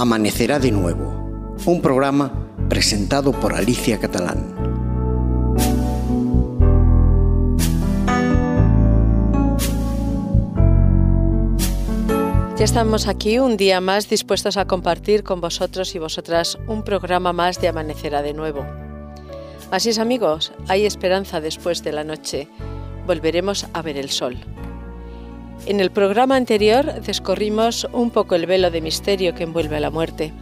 Amanecerá de nuevo, un programa presentado por Alicia Catalán. Ya estamos aquí un día más dispuestos a compartir con vosotros y vosotras un programa más de Amanecerá de nuevo. Así es amigos, hay esperanza después de la noche. Volveremos a ver el sol. En el programa anterior descorrimos un poco el velo de misterio que envuelve a la muerte.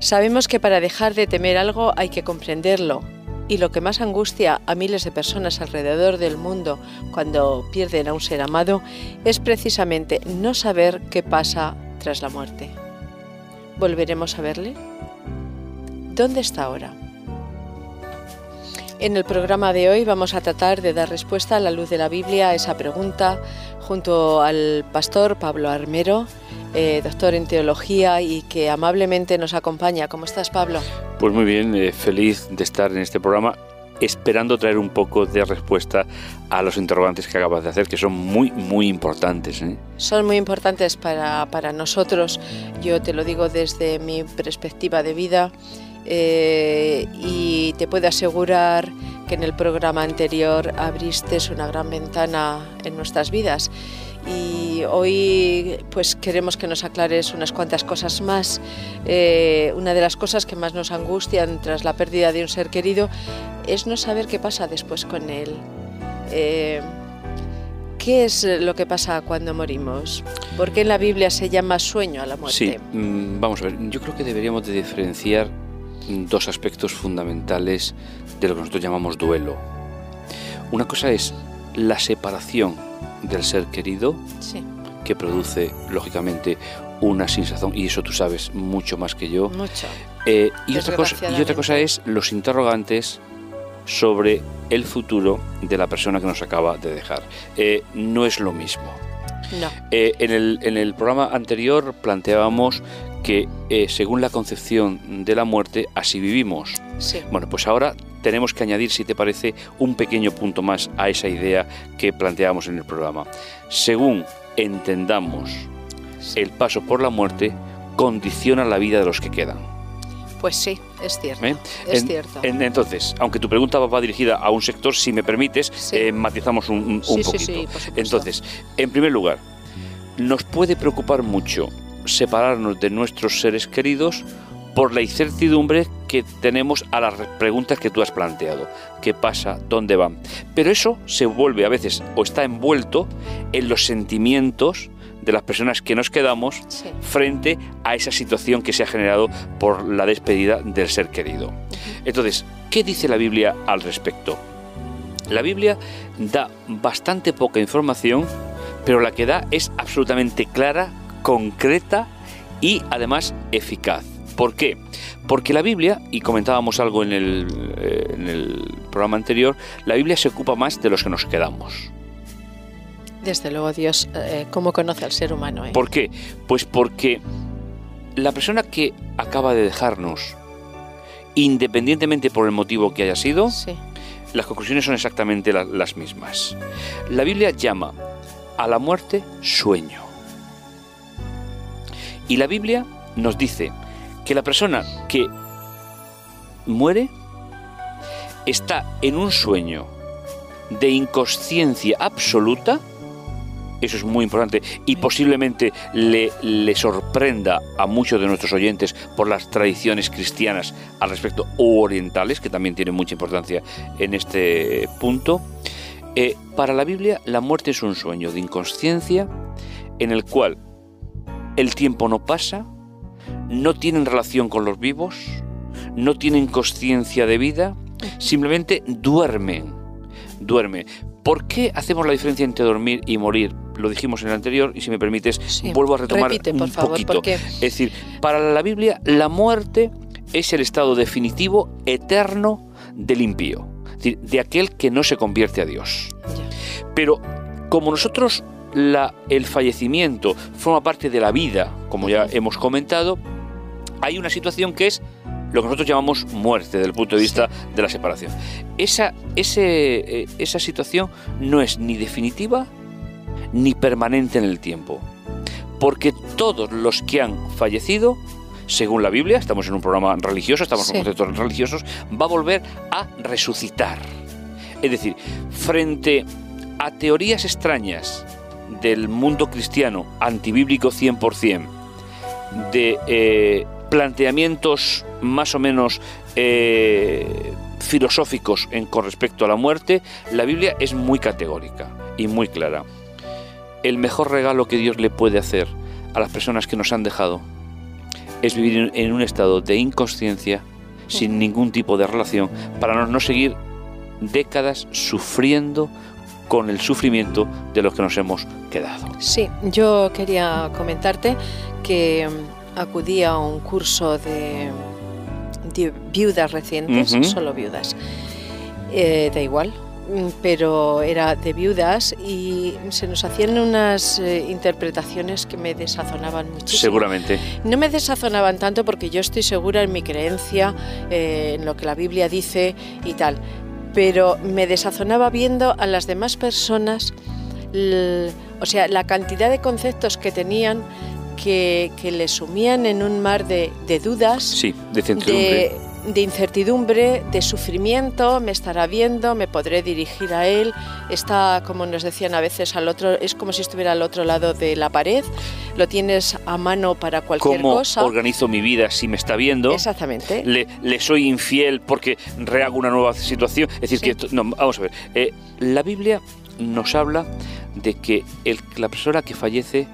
Sabemos que para dejar de temer algo hay que comprenderlo, y lo que más angustia a miles de personas alrededor del mundo cuando pierden a un ser amado es precisamente no saber qué pasa tras la muerte. ¿Volveremos a verle? ¿Dónde está ahora? En el programa de hoy vamos a tratar de dar respuesta a la luz de la Biblia a esa pregunta junto al pastor Pablo Armero, eh, doctor en teología y que amablemente nos acompaña. ¿Cómo estás, Pablo? Pues muy bien, eh, feliz de estar en este programa esperando traer un poco de respuesta a los interrogantes que acabas de hacer, que son muy, muy importantes. ¿eh? Son muy importantes para, para, nosotros, yo te lo digo desde mi perspectiva de vida, y te puedo asegurar que en el programa anterior abriste una gran ventana en nuestras vidas y hoy pues queremos que nos aclares unas cuantas cosas más. Eh, una de las cosas que más nos angustian tras la pérdida de un ser querido es no saber qué pasa después con él. Eh, ¿Qué es lo que pasa cuando morimos? ¿Por qué en la Biblia se llama sueño a la muerte? Sí, mm, vamos a ver, yo creo que deberíamos de diferenciar dos aspectos fundamentales de lo que nosotros llamamos duelo. Una cosa es la separación del ser querido, que produce, lógicamente, una sensación, y eso tú sabes mucho más que yo. Mucho. Eh, y, otra cosa, y otra cosa es los interrogantes sobre el futuro de la persona que nos acaba de dejar. Eh, no es lo mismo. No. Eh, en, el, en el programa anterior planteábamos que según la concepción de la muerte, así vivimos. Sí. Bueno, pues ahora tenemos que añadir, si te parece, un pequeño punto más a esa idea que planteamos en el programa. Según entendamos el paso por la muerte, condiciona la vida de los que quedan. Pues sí, es cierto. ¿Eh? Es cierto. entonces, aunque tu pregunta va dirigida a un sector, si me permites, eh, matizamos un, un, poquito. entonces, en primer lugar, nos puede preocupar mucho separarnos de nuestros seres queridos por la incertidumbre que tenemos a las preguntas que tú has planteado. ¿Qué pasa? ¿Dónde van? Pero eso se vuelve a veces o está envuelto en los sentimientos de las personas que nos quedamos frente a esa situación que se ha generado por la despedida del ser querido. Entonces, ¿qué dice la Biblia al respecto? La Biblia da bastante poca información, pero la que da es absolutamente clara, concreta y además eficaz. ¿Por qué? Porque la Biblia, y comentábamos algo en el, eh, programa anterior, la Biblia se ocupa más de los que nos quedamos. Desde luego, Dios, eh, ¿cómo conoce al ser humano? Eh? ¿Por qué? Pues porque la persona que acaba de dejarnos, independientemente por el motivo que haya sido, las conclusiones son exactamente las mismas. La Biblia llama a la muerte sueño. Y la Biblia nos dice que la persona que muere está en un sueño de inconsciencia absoluta, eso es muy importante. Y posiblemente le, le, sorprenda a muchos de nuestros oyentes por las tradiciones cristianas al respecto o orientales, que también tienen mucha importancia en este punto. Eh, para la Biblia la muerte es un sueño de inconsciencia en el cual el tiempo no pasa, no tienen relación con los vivos, no tienen conciencia de vida, simplemente duermen. Duermen. ¿Por qué hacemos la diferencia entre dormir y morir? lo dijimos en el anterior y si me permites vuelvo a retomar un poquito. Es decir, para la Biblia la muerte es el estado definitivo, eterno del impío, de aquel que no se convierte a Dios. Pero como nosotros la, el fallecimiento forma parte de la vida, como ya hemos comentado, hay una situación que es lo que nosotros llamamos muerte desde el punto de vista de la separación. Esa, ese, eh, esa situación no es ni definitiva ni permanente en el tiempo, porque todos los que han fallecido, según la Biblia, estamos en un programa religioso, estamos en conceptos religiosos, va a volver a resucitar. Es decir, frente a teorías extrañas del mundo cristiano, antibíblico 100%, de eh, planteamientos más o menos eh, filosóficos en, con respecto a la muerte, la Biblia es muy categórica y muy clara. El mejor regalo que Dios le puede hacer a las personas que nos han dejado es vivir en un estado de inconsciencia, sin ningún tipo de relación, para no seguir décadas sufriendo con el sufrimiento de los que nos hemos quedado. Sí, yo quería comentarte que mm, acudí a un curso de, viudas recientes, solo viudas. Eh, da igual, mm, pero era de viudas y se nos hacían unas eh, interpretaciones que me desazonaban muchísimo. Seguramente. No me desazonaban tanto porque yo estoy segura en mi creencia, eh, en lo que la Biblia dice y tal, pero me desazonaba viendo a las demás personas, o sea, la cantidad de conceptos que tenían que, que le sumían en un mar de, dudas, sí, de, de incertidumbre, de sufrimiento, me estará viendo, me podré dirigir a él, está, como nos decían a veces, al otro, es como si estuviera al otro lado de la pared, lo tienes a mano para cualquier ¿Cómo cosa. organizo mi vida si me está viendo? Exactamente. Le, soy infiel porque rehago una nueva situación. Es decir, que, no, vamos a ver, eh, la Biblia nos habla de que el, la persona que fallece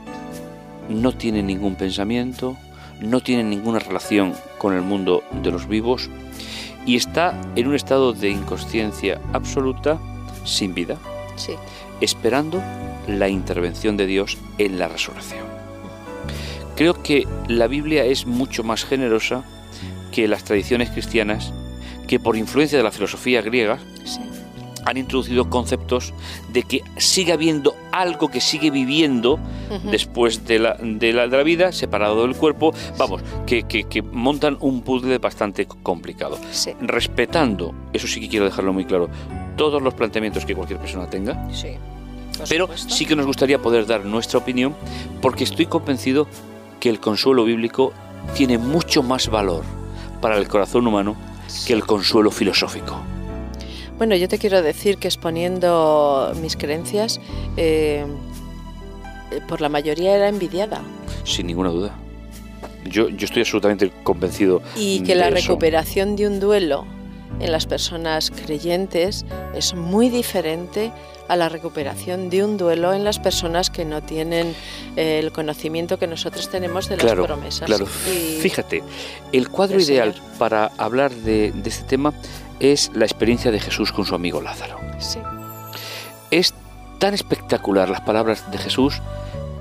no tiene ningún pensamiento, no tiene ninguna relación con el mundo de los vivos y está en un estado de inconsciencia absoluta, sin vida, esperando la intervención de Dios en la resurrección. Creo que la Biblia es mucho más generosa que las tradiciones cristianas que por influencia de la filosofía griega han introducido conceptos de que sigue habiendo algo que sigue viviendo después de la, de, la, de la, vida, separado del cuerpo, vamos, que, que, montan un puzzle bastante complicado. Respetando, eso sí que quiero dejarlo muy claro, todos los planteamientos que cualquier persona tenga. Pero sí que nos gustaría poder dar nuestra opinión porque estoy convencido que el consuelo bíblico tiene mucho más valor para el corazón humano que el consuelo filosófico. Bueno, yo te quiero decir que exponiendo mis creencias, eh, por la mayoría era envidiada. Sin ninguna duda. Yo, yo estoy absolutamente convencido. Y que la recuperación de un duelo en las personas creyentes es muy diferente a la recuperación de un duelo en las personas que no tienen eh, el conocimiento que nosotros tenemos de las promesas. Claro, fíjate, el cuadro ideal para hablar de, de este tema es la experiencia de Jesús con su amigo Lázaro. Sí. Es tan espectacular las palabras de Jesús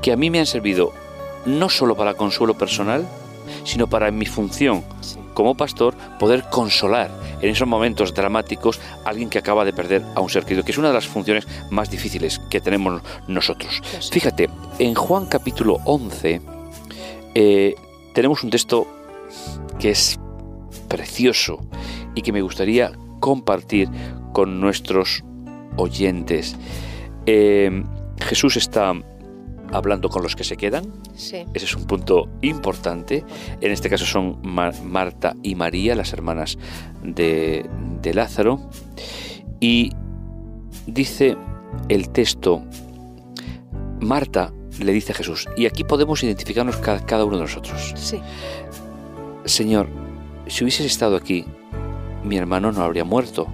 que a mí me han servido no solo para consuelo personal, sino para mi función como pastor poder consolar en esos momentos dramáticos a alguien que acaba de perder a un ser querido, que es una de las funciones más difíciles que tenemos nosotros. Fíjate, en Juan capítulo 11 eh, tenemos un texto que es precioso y que me gustaría compartir con nuestros oyentes. Eh, Jesús está hablando con los que se quedan. Ese es un punto importante. En este caso son Marta y María, las hermanas de, de Lázaro. Y dice el texto, Marta le dice a Jesús, y aquí podemos identificarnos cada, cada uno de nosotros. Sí. Señor, si hubieses estado aquí, mi hermano no habría muerto.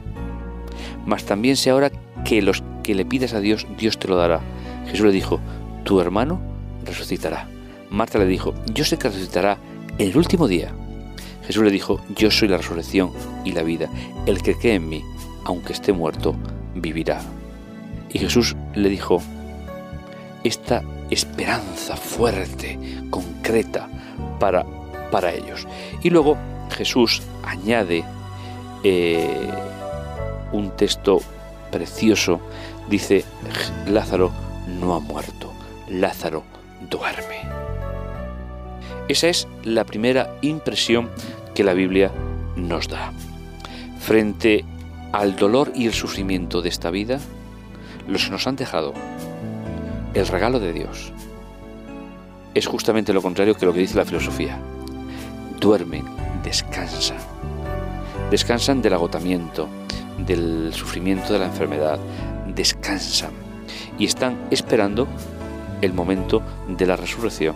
Mas también sé ahora que los que le pidas a Dios, Dios te lo dará. Jesús le dijo, tu hermano resucitará. Marta le dijo, yo sé que resucitará el último día. Jesús le dijo, yo soy la resurrección y la vida. El que cree en mí, aunque esté muerto, vivirá. Y Jesús le dijo, esta esperanza fuerte, concreta para, para ellos. Y luego Jesús añade eh, un texto precioso, dice, Lázaro no ha muerto, Lázaro duerme. Esa es la primera impresión que la Biblia nos da. Frente al dolor y el sufrimiento de esta vida, los nos han dejado el regalo de Dios es justamente lo contrario que lo que dice la filosofía. Duermen, descansan. Descansan del agotamiento, del sufrimiento de la enfermedad. Descansan. Y están esperando el momento de la resurrección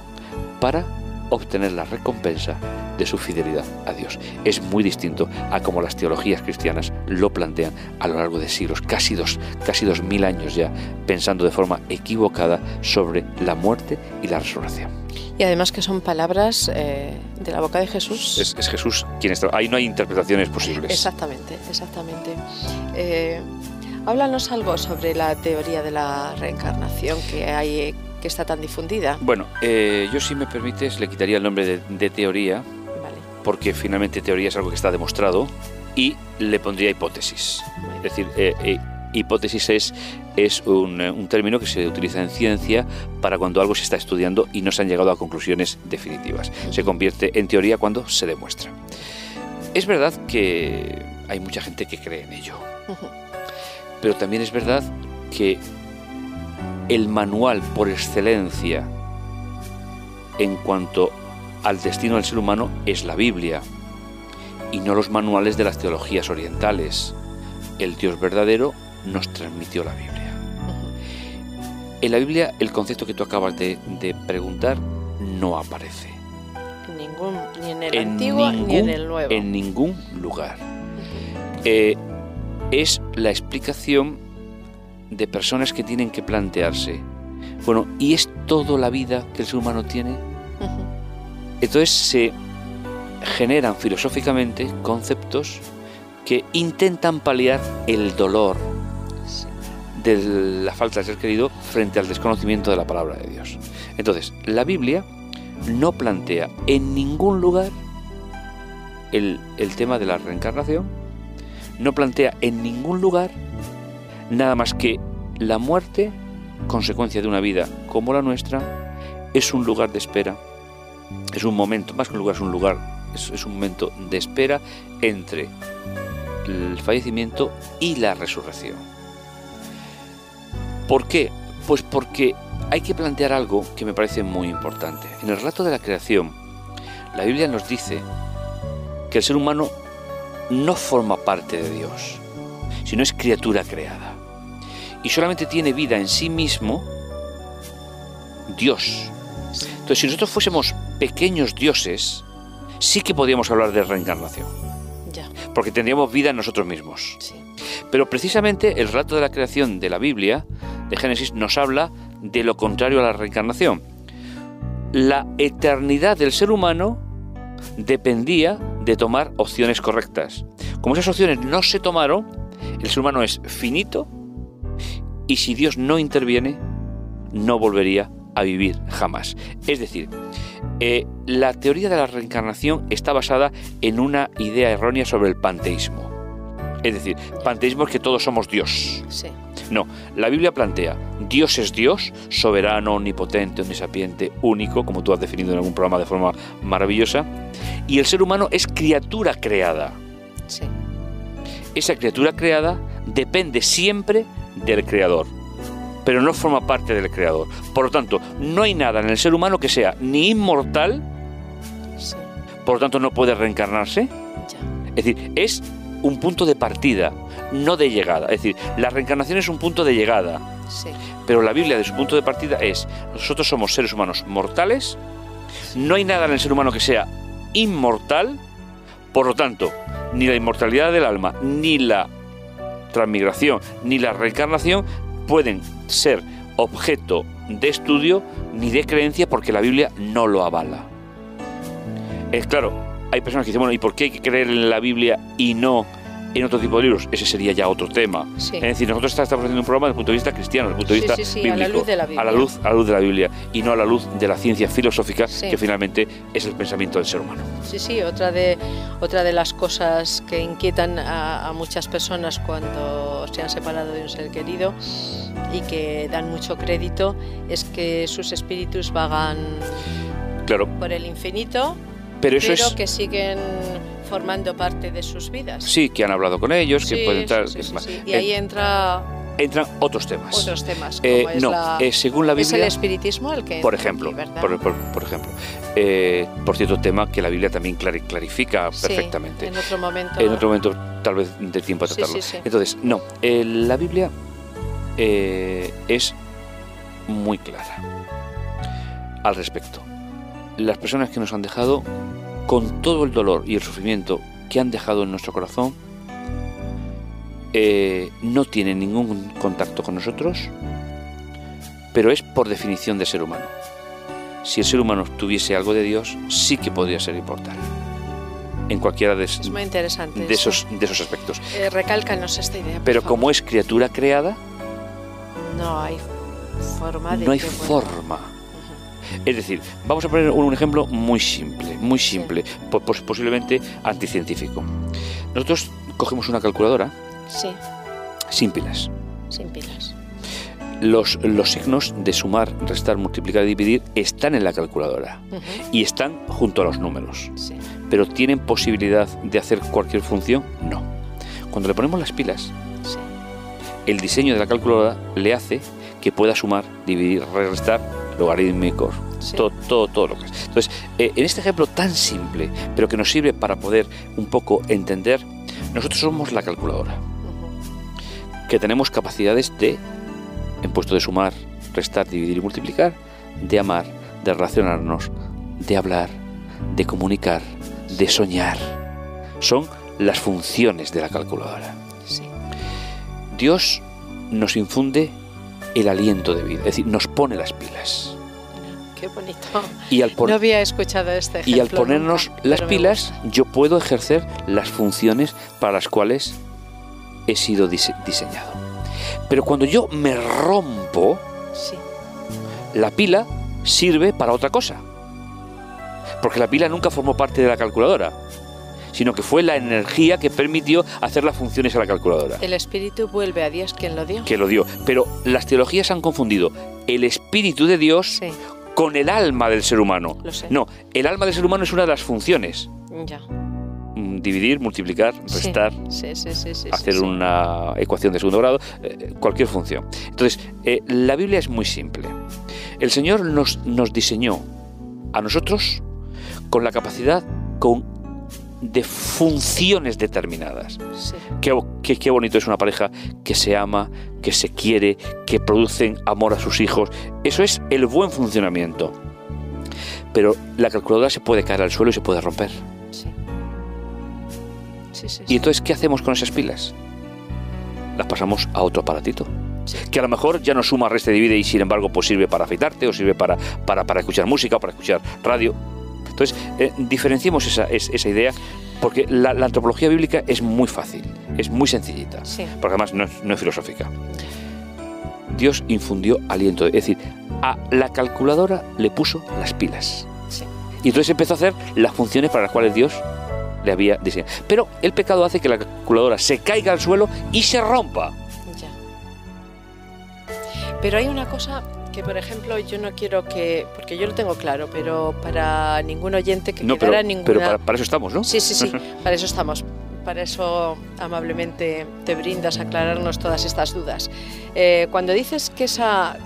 para obtener la recompensa de su fidelidad a Dios. Es muy distinto a como las teologías cristianas lo plantean a lo largo de siglos, casi dos, casi dos mil años ya, pensando de forma equivocada sobre la muerte y la resurrección. Y además que son palabras eh, de la boca de Jesús. Es, Jesús quien está. Ahí no hay interpretaciones posibles. Exactamente, exactamente. Eh, háblanos algo sobre la teoría de la reencarnación que hay que está tan difundida. Bueno, eh, yo si me permites le quitaría el nombre de, teoría, porque finalmente teoría es algo que está demostrado, y le pondría hipótesis. Es decir, eh, hipótesis es, es un, término que se utiliza en ciencia para cuando algo se está estudiando y no se han llegado a conclusiones definitivas. Se convierte en teoría cuando se demuestra. Es verdad que hay mucha gente que cree en ello, pero también es verdad que el manual por excelencia en cuanto al destino del ser humano es la Biblia y no los manuales de las teologías orientales. El Dios verdadero nos transmitió la Biblia. En la Biblia el concepto que tú acabas de, preguntar no aparece. Ningún, ni en el antiguo ni en el nuevo. En ningún lugar. Eh, es la explicación de personas que tienen que plantearse, bueno, ¿y es toda la vida que el ser humano tiene? Entonces se generan filosóficamente conceptos que intentan paliar el dolor de la falta de ser querido frente al desconocimiento de la palabra de Dios. Entonces, la Biblia no plantea en ningún lugar el, el tema de la reencarnación, no plantea en ningún lugar nada más que la muerte, consecuencia de una vida como la nuestra, es un lugar de espera, es un momento, más que un lugar, es un lugar, es, un momento de espera entre el fallecimiento y la resurrección. ¿Por qué? Pues porque hay que plantear algo que me parece muy importante. En el relato de la creación, la Biblia nos dice que el ser humano no forma parte de Dios, sino es criatura creada y solamente tiene vida en sí mismo Dios. Entonces, si nosotros fuésemos pequeños dioses, sí que podríamos hablar de reencarnación. Ya. Porque tendríamos vida en nosotros mismos. Pero precisamente el relato de la creación de la Biblia, de Génesis, nos habla de lo contrario a la reencarnación. La eternidad del ser humano dependía de tomar opciones correctas. Como esas opciones no se tomaron, el ser humano es finito y si Dios no interviene, no volvería a vivir jamás. Es decir, eh, la teoría de la reencarnación está basada en una idea errónea sobre el panteísmo. Es decir, panteísmo es que todos somos Dios. No, la Biblia plantea, Dios es Dios, soberano, omnipotente, omnisapiente, único, como tú has definido en algún programa de forma maravillosa, y el ser humano es criatura creada. Esa criatura creada depende siempre del creador, pero no forma parte del creador. Por lo tanto, no hay nada en el ser humano que sea ni inmortal, por lo tanto no puede reencarnarse. Es decir, es un punto de partida, no de llegada. Es decir, la reencarnación es un punto de llegada. Pero la Biblia de su punto de partida es, nosotros somos seres humanos mortales, no hay nada en el ser humano que sea inmortal, por lo tanto, ni la inmortalidad del alma, ni la transmigración ni la reencarnación pueden ser objeto de estudio ni de creencia porque la Biblia no lo avala. Es claro, hay personas que dicen, bueno, ¿y por qué hay que creer en la Biblia y no en otro tipo de libros, ese sería ya otro tema. Es decir, nosotros estamos haciendo un programa desde el punto de vista cristiano, desde el punto de vista bíblico, a la luz de la Biblia. A la luz, a la luz de la Biblia y no a la luz de la ciencia filosófica que finalmente es el pensamiento del ser humano. Sí, sí, otra de, otra de las cosas que inquietan a, muchas personas cuando se han separado de un ser querido y que dan mucho crédito es que sus espíritus vagan claro. por el infinito, pero, eso pero que siguen formando parte de sus vidas. Sí, que han hablado con ellos, que pueden entrar. y ahí entra entran otros temas. Otros temas. Eh, no, eh, según la Biblia. Es el espiritismo el que. Por ejemplo, por, ejemplo. Eh, por cierto, tema que la Biblia también clarifica perfectamente. En otro momento. En otro momento, tal vez de tiempo a tratarlo. Entonces, no, la Biblia es muy clara al respecto. Las personas que nos han dejado con todo el dolor y el sufrimiento que han dejado en nuestro corazón, eh, no tienen ningún contacto con nosotros, pero es por definición de ser humano. Si el ser humano tuviese algo de Dios, sí que podría ser inmortal. En cualquiera de, es muy interesante de esos, de esos aspectos. Eh, recálcanos esta idea. Pero como es criatura creada, no hay forma de. No hay forma es decir, vamos a poner un ejemplo muy simple, muy simple, posiblemente anticientífico. Nosotros cogemos una calculadora sí. sin pilas. Sin pilas. Los, los, signos de sumar, restar, multiplicar y dividir están en la calculadora y están junto a los números. Sí. Pero ¿tienen posibilidad de hacer cualquier función? No. Cuando le ponemos las pilas, sí. el diseño de la calculadora le hace que pueda sumar, dividir, restar logarítmicos, todo, todo, todo lo que es. Entonces, eh, en este ejemplo tan simple, pero que nos sirve para poder un poco entender, nosotros somos la calculadora, que tenemos capacidades de, en puesto de sumar, restar, dividir y multiplicar, de amar, de relacionarnos, de hablar, de comunicar, de soñar. Son las funciones de la calculadora. Dios nos infunde el aliento de vida, es decir, nos pone las pilas. Qué bonito. Y al no había escuchado este ejemplo Y al ponernos las pilas, yo puedo ejercer las funciones para las cuales he sido diseñado. Pero cuando yo me rompo, la pila sirve para otra cosa. Porque la pila nunca formó parte de la calculadora sino que fue la energía que permitió hacer las funciones a la calculadora. El espíritu vuelve a Dios quien lo dio. Que lo dio. Pero las teologías han confundido el espíritu de Dios con el alma del ser humano. No, el alma del ser humano es una de las funciones. Ya. Mm, dividir, multiplicar, restar, hacer una ecuación de segundo grado, eh, cualquier función. Entonces, eh, la Biblia es muy simple. El Señor nos, nos diseñó a nosotros con la capacidad, con de funciones determinadas. Qué, qué, bonito es una pareja que se ama, que se quiere, que producen amor a sus hijos. Eso es el buen funcionamiento. Pero la calculadora se puede caer al suelo y se puede romper. ¿Y entonces qué hacemos con esas pilas? Las pasamos a otro aparatito. Que a lo mejor ya no suma, resta, divide y sin embargo pues sirve para afeitarte o sirve para, para, para escuchar música o para escuchar radio entonces, eh, diferenciemos esa, esa, idea porque la, antropología bíblica es muy fácil, es muy sencillita, porque además no es, filosófica. Dios infundió aliento, es decir, a la calculadora le puso las pilas. Y entonces empezó a hacer las funciones para las cuales Dios le había diseñado. Pero el pecado hace que la calculadora se caiga al suelo y se rompa. Ya. Pero hay una cosa que por ejemplo yo no quiero que, porque yo lo tengo claro, pero para ningún oyente que no, quedara pero, ninguna... Pero para, eso estamos, ¿no? Sí, sí, sí, para eso estamos. Para eso amablemente te brindas a aclararnos todas estas dudas. Eh, cuando dices que esa,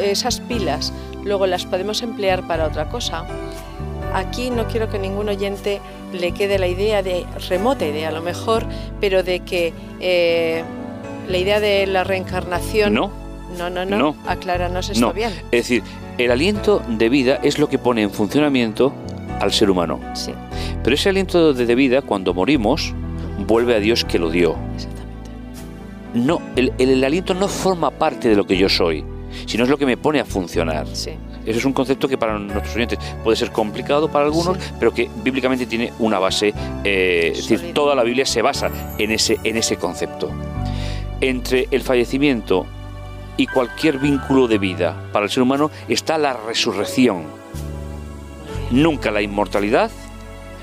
esas pilas luego las podemos emplear para otra cosa, aquí no quiero que ningún oyente le quede la idea de, remota idea a lo mejor, pero de que eh, la idea de la reencarnación... No no, no, no. Acláranos esto bien. Es decir, el aliento de vida es lo que pone en funcionamiento al ser humano. Sí. Pero ese aliento de vida, cuando morimos, vuelve a Dios que lo dio. Exactamente. No, el, aliento no forma parte de lo que yo soy, sino es lo que me pone a funcionar. Sí. Ese es un concepto que para nuestros oyentes puede ser complicado para algunos, pero que bíblicamente tiene una base, eh, es decir, toda la Biblia se basa en ese, en ese concepto. Entre el fallecimiento y cualquier vínculo de vida para el ser humano está la resurrección. Nunca la inmortalidad,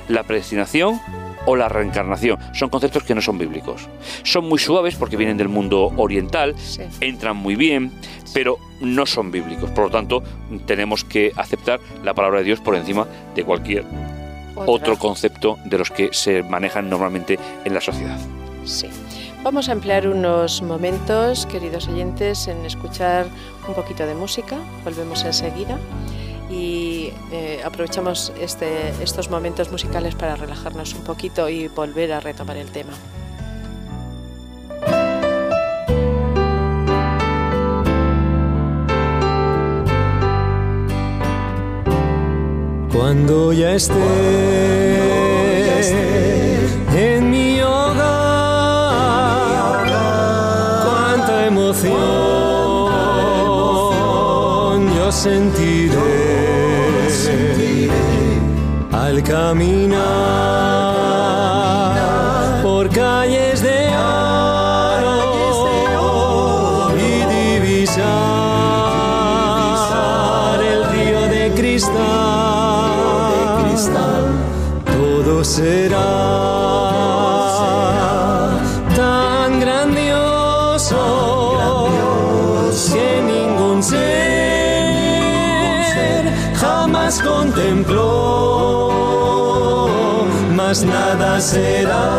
la predestinación o la reencarnación. Son conceptos que no son bíblicos. Son muy suaves porque vienen del mundo oriental, entran muy bien, pero no son bíblicos. Por lo tanto, tenemos que aceptar la palabra de Dios por encima de cualquier otro concepto de los que se manejan normalmente en la sociedad. Sí. Vamos a emplear unos momentos, queridos oyentes, en escuchar un poquito de música. Volvemos enseguida y eh, aprovechamos este, estos momentos musicales para relajarnos un poquito y volver a retomar el tema. Cuando ya esté yo sentiré al caminar por calles de oro y divisar el río de cristal, todo será será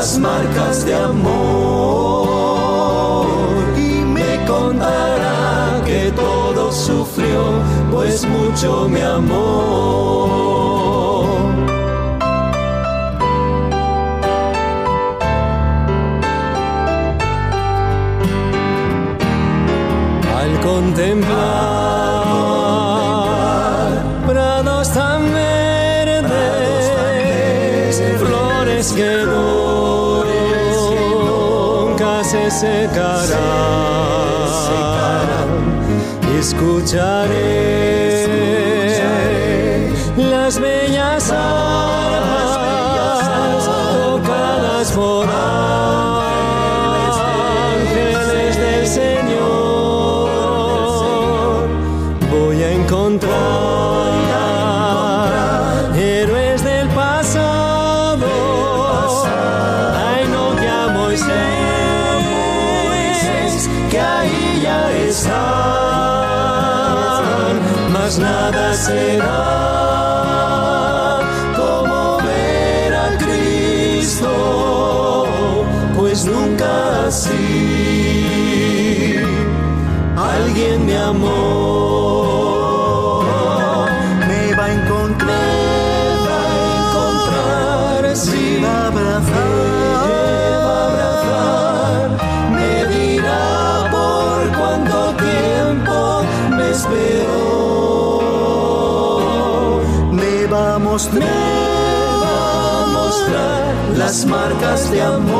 las marcas de amor y me contará que todo sufrió, pues mucho me amó. Al contemplar que nunca se secarán. Escucharé las bellas armas marcas de amor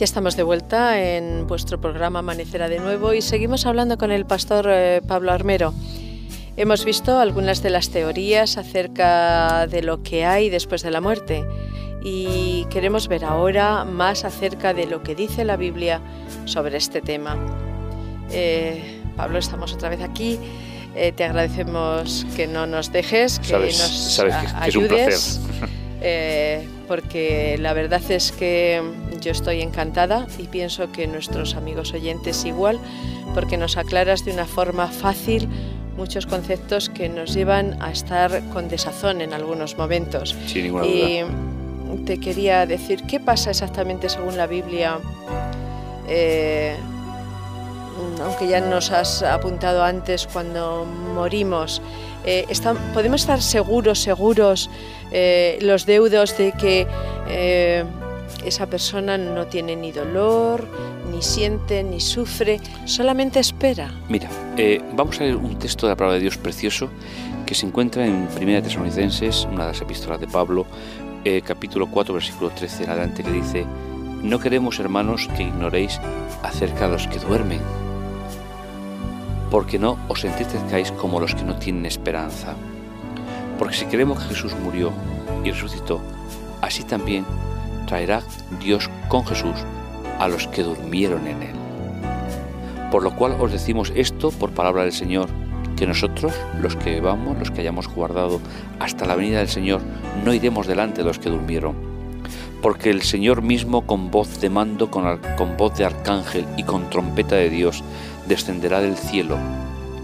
Ya estamos de vuelta en vuestro programa Amanecerá de nuevo y seguimos hablando con el pastor eh, Pablo Armero. Hemos visto algunas de las teorías acerca de lo que hay después de la muerte y queremos ver ahora más acerca de lo que dice la Biblia sobre este tema. Eh, Pablo, estamos otra vez aquí. Eh, te agradecemos que no nos dejes, que nos ayudes. porque la verdad es que yo estoy encantada y pienso que nuestros amigos oyentes igual, porque nos aclaras de una forma fácil muchos conceptos que nos llevan a estar con desazón en algunos momentos. y te quería decir, ¿qué pasa exactamente según la Biblia? Eh, aunque ya nos has apuntado antes cuando morimos, eh, ¿podemos estar seguros, seguros eh, los deudos de que esa persona no tiene ni dolor, ni siente, ni sufre, solamente espera. Mira, eh, vamos a leer un texto de la palabra de Dios precioso que se encuentra en 1 Tesalonicenses, una de las epístolas de Pablo, eh, capítulo 4, versículo 13 en adelante, que dice, no queremos, hermanos, que ignoréis acerca de los que duermen, porque no os entristezcáis como los que no tienen esperanza. Porque si creemos que Jesús murió y resucitó, así también traerá Dios con Jesús a los que durmieron en él. Por lo cual os decimos esto por palabra del Señor, que nosotros, los que vamos, los que hayamos guardado hasta la venida del Señor, no iremos delante de los que durmieron. Porque el Señor mismo con voz de mando, con, con voz de arcángel y con trompeta de Dios, descenderá del cielo,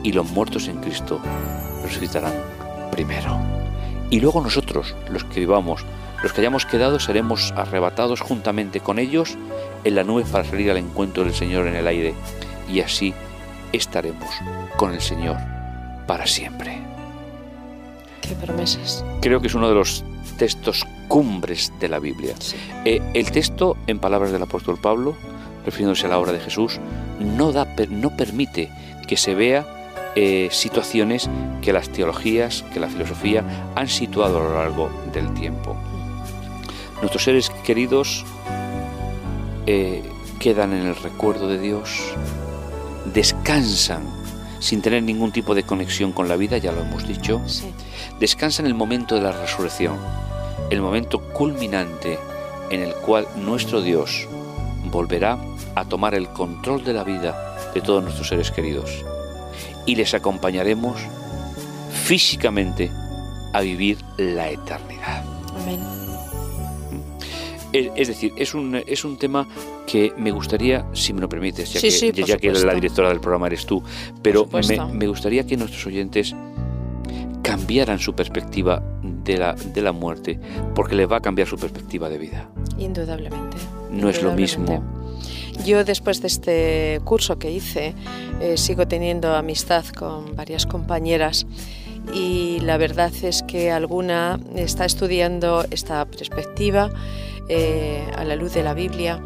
y los muertos en Cristo resucitarán primero. Y luego nosotros, los que vivamos, los que hayamos quedado seremos arrebatados juntamente con ellos en la nube para salir al encuentro del Señor en el aire, y así estaremos con el Señor para siempre. Qué promesas. Creo que es uno de los textos cumbres de la Biblia. Eh, el texto, en palabras del apóstol Pablo, refiriéndose a la obra de Jesús, no, da, no permite que se vea eh, situaciones que las teologías, que la filosofía han situado a lo largo del tiempo. Nuestros seres queridos eh, quedan en el recuerdo de Dios, descansan sin tener ningún tipo de conexión con la vida, ya lo hemos dicho. Descansan en el momento de la resurrección, el momento culminante en el cual nuestro Dios volverá a tomar el control de la vida de todos nuestros seres queridos. Y les acompañaremos físicamente a vivir la eternidad. Amén. Es decir, es un, es un tema que me gustaría, si me lo permites, ya que, ya que la directora del programa eres tú, pero me, gustaría que nuestros oyentes cambiaran su perspectiva de la, de la muerte, porque les va a cambiar su perspectiva de vida. Indudablemente. No es lo mismo. Yo después de este curso que hice, eh, sigo teniendo amistad con varias compañeras y la verdad es que alguna está estudiando esta perspectiva eh, a la luz de la Biblia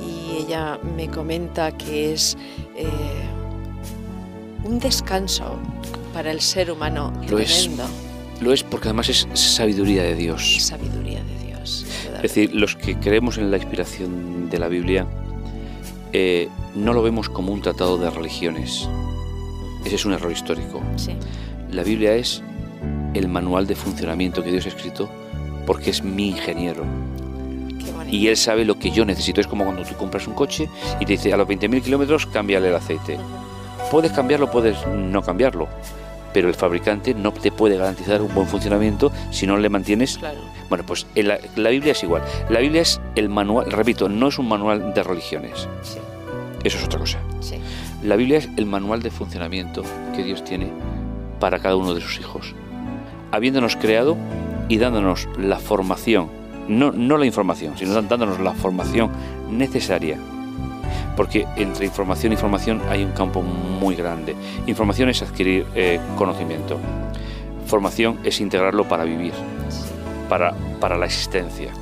y ella me comenta que es eh, un descanso para el ser humano lo tremendo. Es, lo es porque además es sabiduría de Dios. sabiduría de Dios. Es decir, los que creemos en la inspiración de la Biblia eh, no lo vemos como un tratado de religiones. Ese es un error histórico. La Biblia es el manual de funcionamiento que Dios ha escrito porque es mi ingeniero y él sabe lo que yo necesito. Es como cuando tú compras un coche y te dice a los 20.000 kilómetros cámbiale el aceite. Puedes cambiarlo, puedes no cambiarlo, pero el fabricante no te puede garantizar un buen funcionamiento si no le mantienes. Bueno, pues la, la, Biblia es igual. La Biblia es el manual, repito, no es un manual de religiones. Eso es otra cosa. La Biblia es el manual de funcionamiento que Dios tiene para cada uno de sus hijos, habiéndonos creado y dándonos la formación no, no la información, sino dándonos la formación necesaria porque entre información y formación hay un campo muy grande. Información es adquirir eh, conocimiento, formación es integrarlo para vivir, para, para la existencia.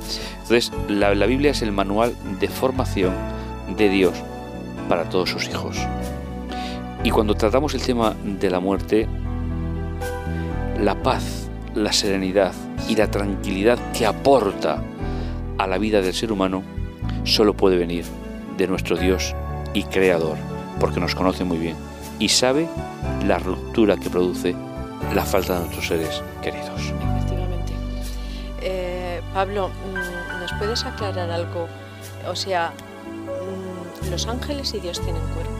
Entonces, la, la Biblia es el manual de formación de Dios para todos sus hijos. Y cuando tratamos el tema de la muerte, la paz, la serenidad y la tranquilidad que aporta a la vida del ser humano solo puede venir de nuestro Dios y Creador, porque nos conoce muy bien y sabe la ruptura que produce la falta de nuestros seres queridos. Efectivamente. Eh, Pablo, mm, ¿nos puedes aclarar algo? O sea, mm, ¿los ángeles y Dios tienen cuerpo?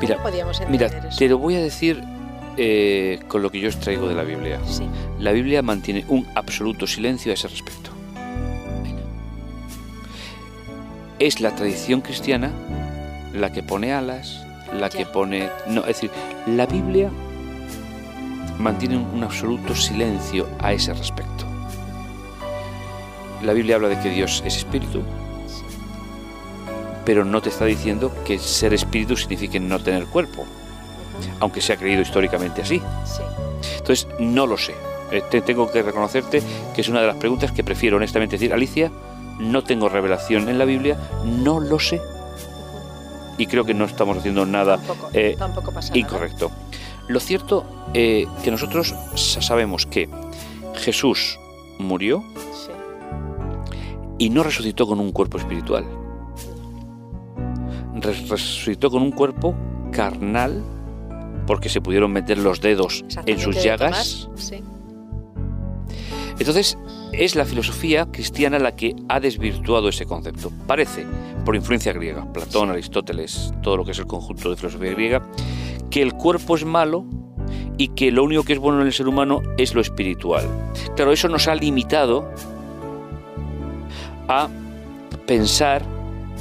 Mira, mira te lo voy a decir eh, con lo que yo extraigo de la Biblia. La Biblia mantiene un absoluto silencio a ese respecto. Es la tradición cristiana la que pone alas, la que pone... No, es decir, la Biblia mantiene un absoluto silencio a ese respecto. La Biblia habla de que Dios es espíritu, pero no te está diciendo que ser espíritu signifique no tener cuerpo aunque se ha creído históricamente así. Entonces, no lo sé. Eh, tengo que reconocerte que es una de las preguntas que prefiero honestamente decir, Alicia, no tengo revelación en la Biblia, no lo sé. Y creo que no estamos haciendo nada eh, incorrecto. Lo cierto es eh, que nosotros sabemos que Jesús murió y no resucitó con un cuerpo espiritual. Resucitó con un cuerpo carnal porque se pudieron meter los dedos en sus llagas. Entonces, es la filosofía cristiana la que ha desvirtuado ese concepto. Parece, por influencia griega, Platón, Aristóteles, todo lo que es el conjunto de filosofía griega, que el cuerpo es malo y que lo único que es bueno en el ser humano es lo espiritual. Claro, eso nos ha limitado a pensar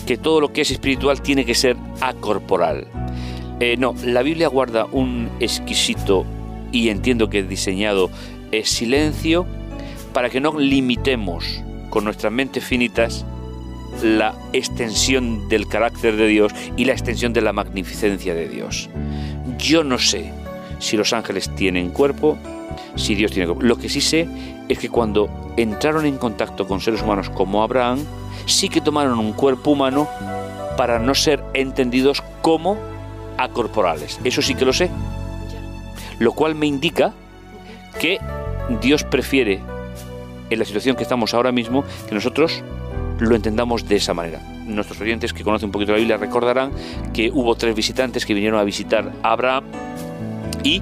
que todo lo que es espiritual tiene que ser acorporal. Eh, no, la Biblia guarda un exquisito y entiendo que diseñado eh, silencio para que no limitemos con nuestras mentes finitas la extensión del carácter de Dios y la extensión de la magnificencia de Dios. Yo no sé si los ángeles tienen cuerpo, si Dios tiene cuerpo. Lo que sí sé es que cuando entraron en contacto con seres humanos como Abraham, sí que tomaron un cuerpo humano para no ser entendidos como acorporales. Eso sí que lo sé. Lo cual me indica que Dios prefiere, en la situación que estamos ahora mismo, que nosotros lo entendamos de esa manera. Nuestros oyentes que conocen un poquito la Biblia recordarán que hubo tres visitantes que vinieron a visitar a Abraham y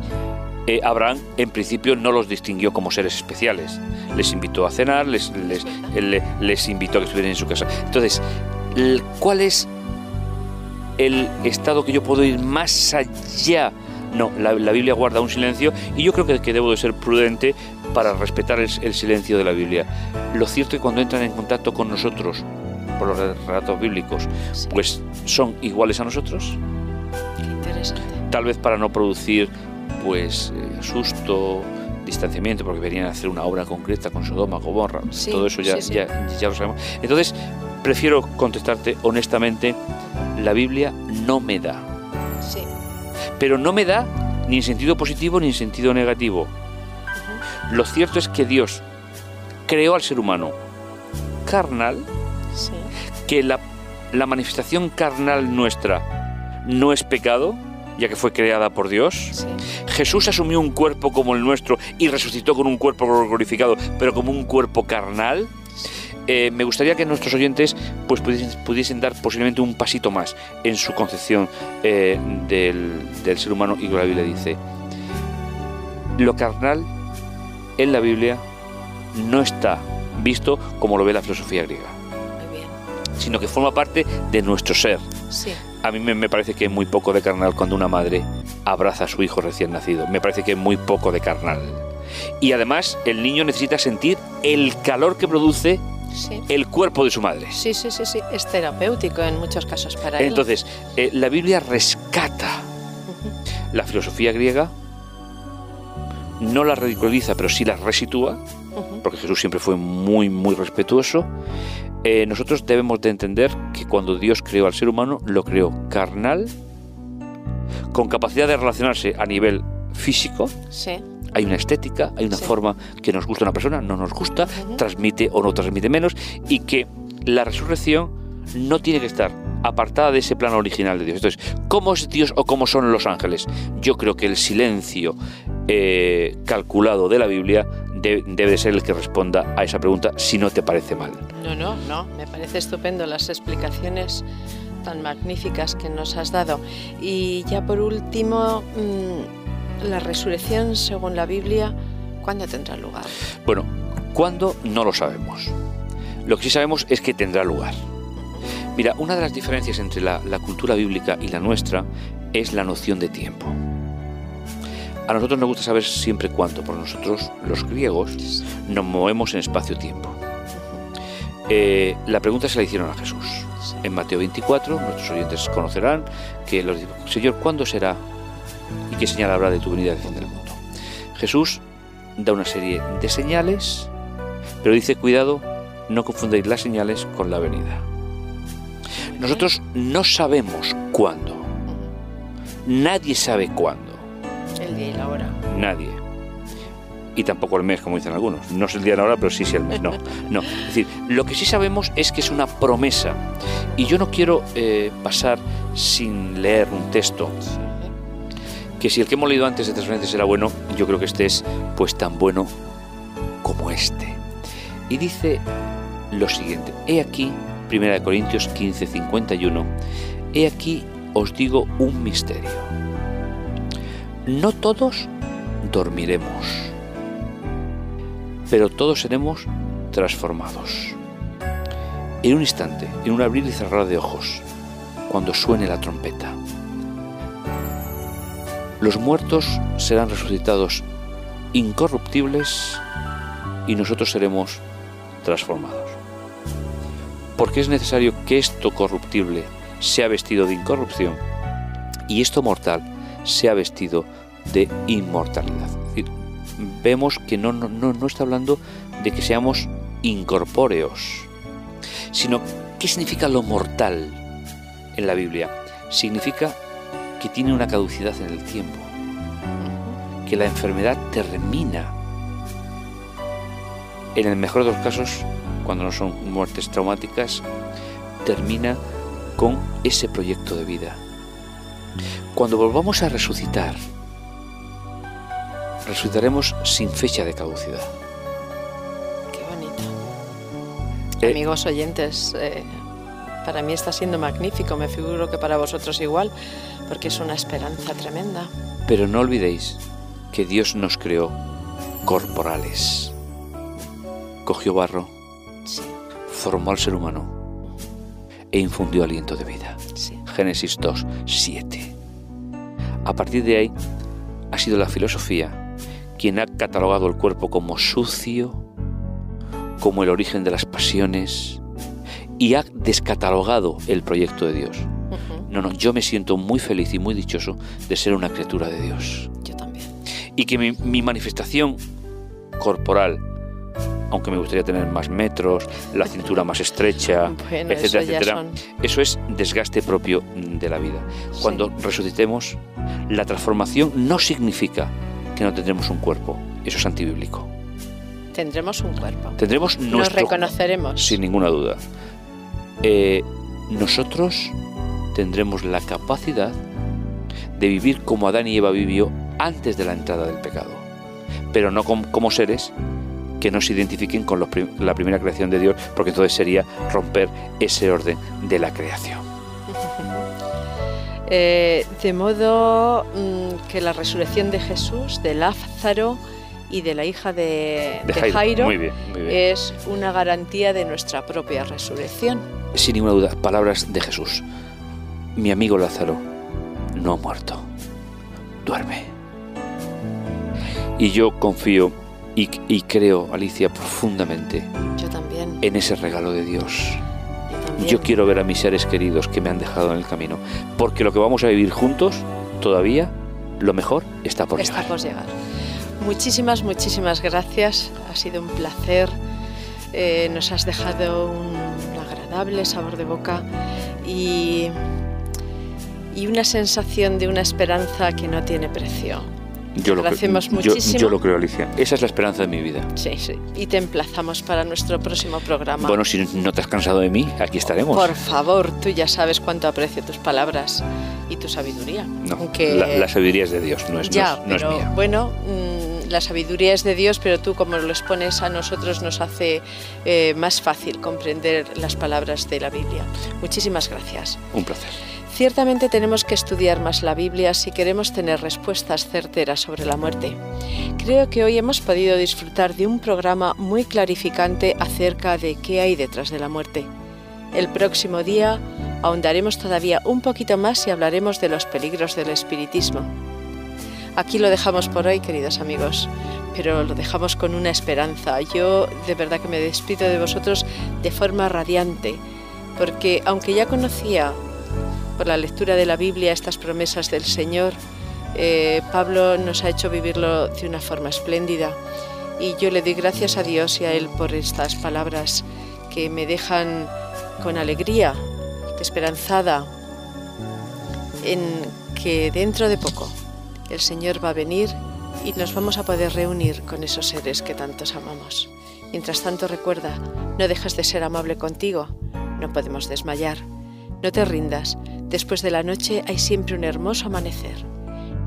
eh, Abraham en principio no los distinguió como seres especiales. Les invitó a cenar, les, les, les invitó a que estuvieran en su casa. Entonces, ¿cuál es el estado que yo puedo ir más allá. No, la, Biblia guarda un silencio y yo creo que, que debo de ser prudente para respetar el, silencio de la Biblia. Lo cierto es que cuando entran en contacto con nosotros, por los relatos bíblicos, pues son iguales a nosotros. interesante. Tal vez para no producir pues eh, susto, distanciamiento, porque venían a hacer una obra concreta con Sodoma, Gomorra, todo eso ya, ya, ya lo sabemos. Entonces, prefiero contestarte honestamente, la Biblia no me da. Sí. Pero no me da ni en sentido positivo ni en sentido negativo. Lo cierto es que Dios creó al ser humano carnal, que la, la, manifestación carnal nuestra no es pecado, ya que fue creada por Dios. Jesús asumió un cuerpo como el nuestro y resucitó con un cuerpo glorificado, pero como un cuerpo carnal. Eh, me gustaría que nuestros oyentes pues, pudiesen, dar posiblemente un pasito más en su concepción eh, del, ser humano y que la Biblia dice, lo carnal en la Biblia no está visto como lo ve la filosofía griega, sino que forma parte de nuestro ser. A mí me, me, parece que es muy poco de carnal cuando una madre abraza a su hijo recién nacido. Me parece que es muy poco de carnal. Y además el niño necesita sentir el calor que produce el cuerpo de su madre. Sí, sí, sí, sí, es terapéutico en muchos casos para él. Entonces, eh, la Biblia rescata la filosofía griega, no la ridiculiza, pero sí la resitúa, porque Jesús siempre fue muy, muy respetuoso. Eh, nosotros debemos de entender que cuando Dios creó al ser humano, lo creó carnal, con capacidad de relacionarse a nivel físico. Sí. Hay una estética, hay una forma que nos gusta a una persona, no nos gusta, transmite o no transmite menos, y que la resurrección no tiene que estar apartada de ese plano original de Dios. Entonces, ¿cómo es Dios o cómo son los ángeles? Yo creo que el silencio eh, calculado de la Biblia debe ser el que responda a esa pregunta si no te parece mal. No, no, no, me parece estupendo las explicaciones tan magníficas que nos has dado. Y ya por último, mm, la resurrección según la Biblia, ¿cuándo tendrá lugar? Bueno, ¿cuándo? No lo sabemos. Lo que sí sabemos es que tendrá lugar. Mira, una de las diferencias entre la, cultura bíblica y la nuestra es la noción de tiempo. A nosotros nos gusta saber siempre cuánto, porque nosotros, los griegos, nos movemos en espacio-tiempo. Eh, la pregunta se la hicieron a Jesús. En Mateo 24, nuestros oyentes conocerán que los Señor, ¿cuándo será y qué señal habrá de tu venida al fin del mundo? Jesús da una serie de señales, pero dice, cuidado, no confundéis las señales con la venida. Nosotros no sabemos cuándo. Nadie sabe cuándo. El día y la hora. Nadie. Y tampoco el mes, como dicen algunos. No es el día y la hora, pero sí es el mes. No, no. Es decir, lo que sí sabemos es que es una promesa. Y yo no quiero eh, pasar sin leer un texto. Que si el que hemos leído antes de transferencias era bueno, yo creo que este es pues tan bueno como este. Y dice lo siguiente. He aquí 1 Corintios 15, 51, He aquí os digo un misterio. No todos dormiremos, pero todos seremos transformados. En un instante, en un abrir y cerrar de ojos, cuando suene la trompeta. Los muertos serán resucitados incorruptibles y nosotros seremos transformados porque es necesario que esto corruptible sea vestido de incorrupción y esto mortal sea vestido de inmortalidad. vemos que no, no, no está hablando de que seamos incorpóreos, sino qué significa lo mortal en la Biblia. Significa que tiene una caducidad en el tiempo, que la enfermedad termina. En el mejor de los casos, cuando no son muertes traumáticas, termina con ese proyecto de vida. Cuando volvamos a resucitar, resucitaremos sin fecha de caducidad. Qué bonito. Eh, Amigos oyentes, eh, para mí está siendo magnífico, me figuro que para vosotros igual, porque es una esperanza tremenda. Pero no olvidéis que Dios nos creó corporales. Cogió barro, formó al ser humano e infundió aliento de vida. Génesis 2, 7. A partir de ahí ha sido la filosofía quien ha catalogado el cuerpo como sucio, como el origen de las pasiones y ha descatalogado el proyecto de Dios. No, no, yo me siento muy feliz y muy dichoso de ser una criatura de Dios. Yo también. Y que mi, mi manifestación corporal, aunque me gustaría tener más metros, la cintura más estrecha, etcétera, etcétera. Eso es desgaste propio de la vida. Cuando resucitemos, la transformación no significa que no tendremos un cuerpo. Eso es antibíblico. Tendremos un cuerpo. Tendremos nuestro. Nos reconoceremos. Sin ninguna duda. Eh, nosotros tendremos la capacidad de vivir como Adán y Eva vivió antes de la entrada del pecado, pero no como seres que no se identifiquen con la primera creación de Dios, porque entonces sería romper ese orden de la creación. Eh, de modo mm, que la resurrección de Jesús, de Lázaro y de la hija de, Jairo, es una garantía de nuestra propia resurrección. Sin ninguna duda, palabras de Jesús. Mi amigo Lázaro no ha muerto, duerme. Y yo confío y, creo, Alicia, profundamente Yo también. en ese regalo de Dios. Yo, quiero ver a mis seres queridos que me han dejado en el camino, porque lo que vamos a vivir juntos, todavía, lo mejor está por está llegar. Por llegar. Muchísimas, muchísimas gracias. Ha sido un placer. Eh, nos has dejado un agradable sabor de boca y, y una sensación de una esperanza que no tiene precio. Yo lo, muchísimo. Yo, lo creo, Alicia. Esa es la esperanza de mi vida. Sí, sí. Y te emplazamos para nuestro próximo programa. Bueno, si no te has cansado de mí, aquí estaremos. Por favor, tú ya sabes cuánto aprecio tus palabras y tu sabiduría. No, la, sabiduría es de Dios, no es, ya, no es, mía. Bueno, mm, la sabiduría es de Dios, pero tú como lo expones a nosotros nos hace eh, más fácil comprender las palabras de la Biblia. Muchísimas gracias. Un placer. Ciertamente tenemos que estudiar más la Biblia si queremos tener respuestas certeras sobre la muerte. Creo que hoy hemos podido disfrutar de un programa muy clarificante acerca de qué hay detrás de la muerte. El próximo día ahondaremos todavía un poquito más y hablaremos de los peligros del espiritismo. Aquí lo dejamos por hoy, queridos amigos, pero lo dejamos con una esperanza. Yo de verdad que me despido de vosotros de forma radiante, porque aunque ya conocía por la lectura de la Biblia, estas promesas del Señor, eh, Pablo nos ha hecho vivirlo de una forma espléndida. Y yo le doy gracias a Dios y a Él por estas palabras que me dejan con alegría, esperanzada, en que dentro de poco el Señor va a venir y nos vamos a poder reunir con esos seres que tantos amamos. Mientras tanto recuerda, no dejas de ser amable contigo, no podemos desmayar. No te rindas, después de la noche hay siempre un hermoso amanecer.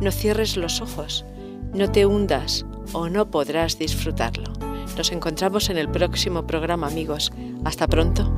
No cierres los ojos, no te hundas o no podrás disfrutarlo. Nos encontramos en el próximo programa amigos. Hasta pronto.